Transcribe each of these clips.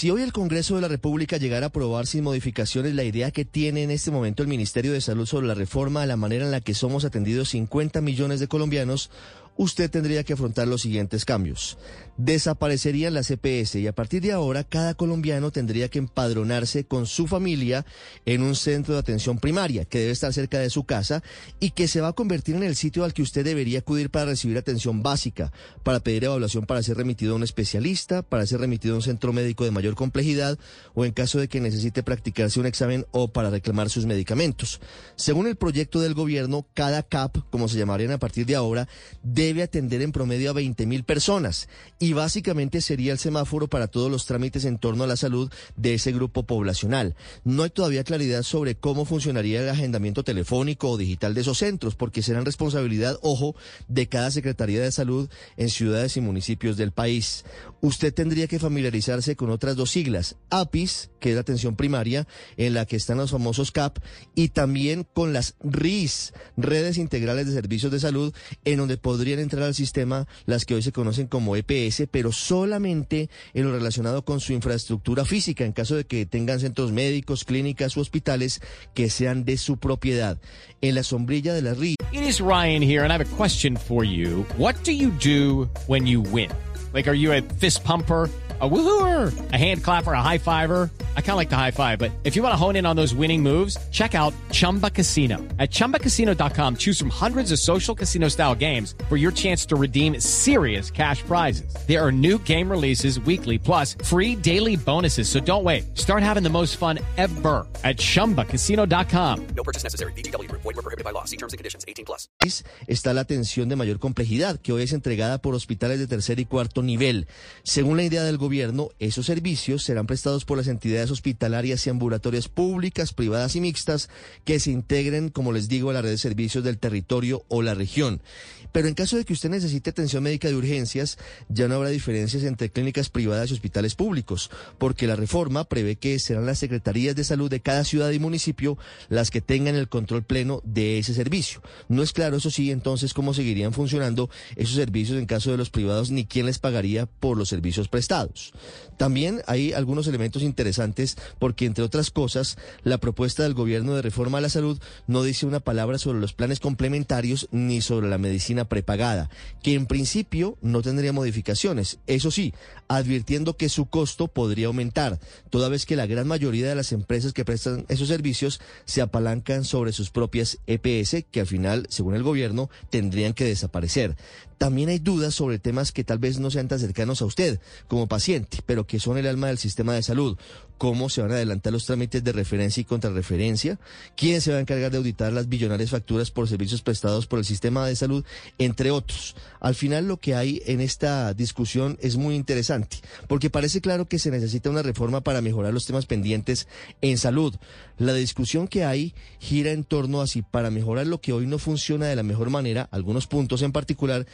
Si hoy el Congreso de la República llegara a aprobar sin modificaciones la idea que tiene en este momento el Ministerio de Salud sobre la reforma a la manera en la que somos atendidos 50 millones de colombianos, usted tendría que afrontar los siguientes cambios. Desaparecerían las EPS y a partir de ahora cada colombiano tendría que empadronarse con su familia en un centro de atención primaria que debe estar cerca de su casa y que se va a convertir en el sitio al que usted debería acudir para recibir atención básica, para pedir evaluación para ser remitido a un especialista, para ser remitido a un centro médico de mayor complejidad o en caso de que necesite practicarse un examen o para reclamar sus medicamentos. Según el proyecto del gobierno, cada CAP, como se llamarían a partir de ahora, debe atender en promedio a 20 mil personas y básicamente sería el semáforo para todos los trámites en torno a la salud de ese grupo poblacional. No hay todavía claridad sobre cómo funcionaría el agendamiento telefónico o digital de esos centros, porque serán responsabilidad, ojo, de cada Secretaría de Salud en ciudades y municipios del país. Usted tendría que familiarizarse con otras dos siglas, APIS, que es la atención primaria, en la que están los famosos CAP, y también con las RIS, redes integrales de servicios de salud, en donde podrían entrar al sistema las que hoy se conocen como EPS, pero solamente en lo relacionado con su infraestructura física, en caso de que tengan centros médicos, clínicas u hospitales que sean de su propiedad. En la sombrilla de la RIS. It is Ryan here, and I have a question for you. What do you do when you win? Like, are you a fist pumper? A woohooer, a hand clapper, a high fiver. I kind of like the high five, but if you want to hone in on those winning moves, check out Chumba Casino. At ChumbaCasino.com, choose from hundreds of social casino style games for your chance to redeem serious cash prizes. There are new game releases weekly, plus free daily bonuses. So don't wait. Start having the most fun ever at ChumbaCasino.com. No purchase necessary. VGW. Void were prohibited by law. See terms and conditions. 18 plus. está la atención de mayor complejidad, que hoy es entregada por hospitales de tercer y cuarto nivel. Según la idea del gobierno, esos servicios serán prestados por las entidades hospitalarias y ambulatorias públicas, privadas y mixtas que se integren, como les digo, a la red de servicios del territorio o la región. Pero en caso de que usted necesite atención médica de urgencias, ya no habrá diferencias entre clínicas privadas y hospitales públicos, porque la reforma prevé que serán las secretarías de salud de cada ciudad y municipio las que tengan el control pleno de ese servicio. No es claro, eso sí, entonces cómo seguirían funcionando esos servicios en caso de los privados ni quién les pagaría por los servicios prestados. También hay algunos elementos interesantes porque, entre otras cosas, la propuesta del gobierno de reforma a la salud no dice una palabra sobre los planes complementarios ni sobre la medicina prepagada, que en principio no tendría modificaciones. Eso sí, advirtiendo que su costo podría aumentar, toda vez que la gran mayoría de las empresas que prestan esos servicios se apalancan sobre sus propias EPS, que al final, según el gobierno, tendrían que desaparecer. También hay dudas sobre temas que tal vez no sean tan cercanos a usted como paciente, pero que son el alma del sistema de salud. ¿Cómo se van a adelantar los trámites de referencia y contrarreferencia? ¿Quién se va a encargar de auditar las billonarias facturas por servicios prestados por el sistema de salud? Entre otros. Al final lo que hay en esta discusión es muy interesante, porque parece claro que se necesita una reforma para mejorar los temas pendientes en salud. La discusión que hay gira en torno a si para mejorar lo que hoy no funciona de la mejor manera, algunos puntos en particular,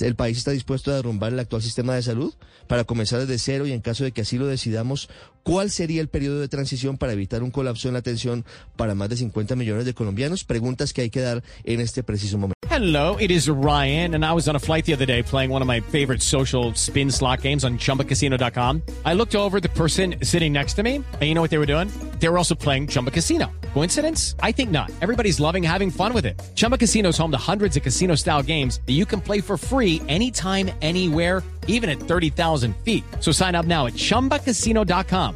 ¿El país está dispuesto a derrumbar el actual sistema de salud para comenzar desde cero y en caso de que así lo decidamos, cuál sería el periodo de transición para evitar un colapso en la atención para más de 50 millones de colombianos? Preguntas que hay que dar en este preciso momento. Hello, it is Ryan, and I was on a flight the other day playing one of my favorite social spin slot games on chumbacasino.com. I looked over the person sitting next to me, and you know what they were doing? They were also playing Chumba Casino. Coincidence? I think not. Everybody's loving having fun with it. Chumba Casino is home to hundreds of casino style games that you can play for free anytime, anywhere, even at 30,000 feet. So sign up now at chumbacasino.com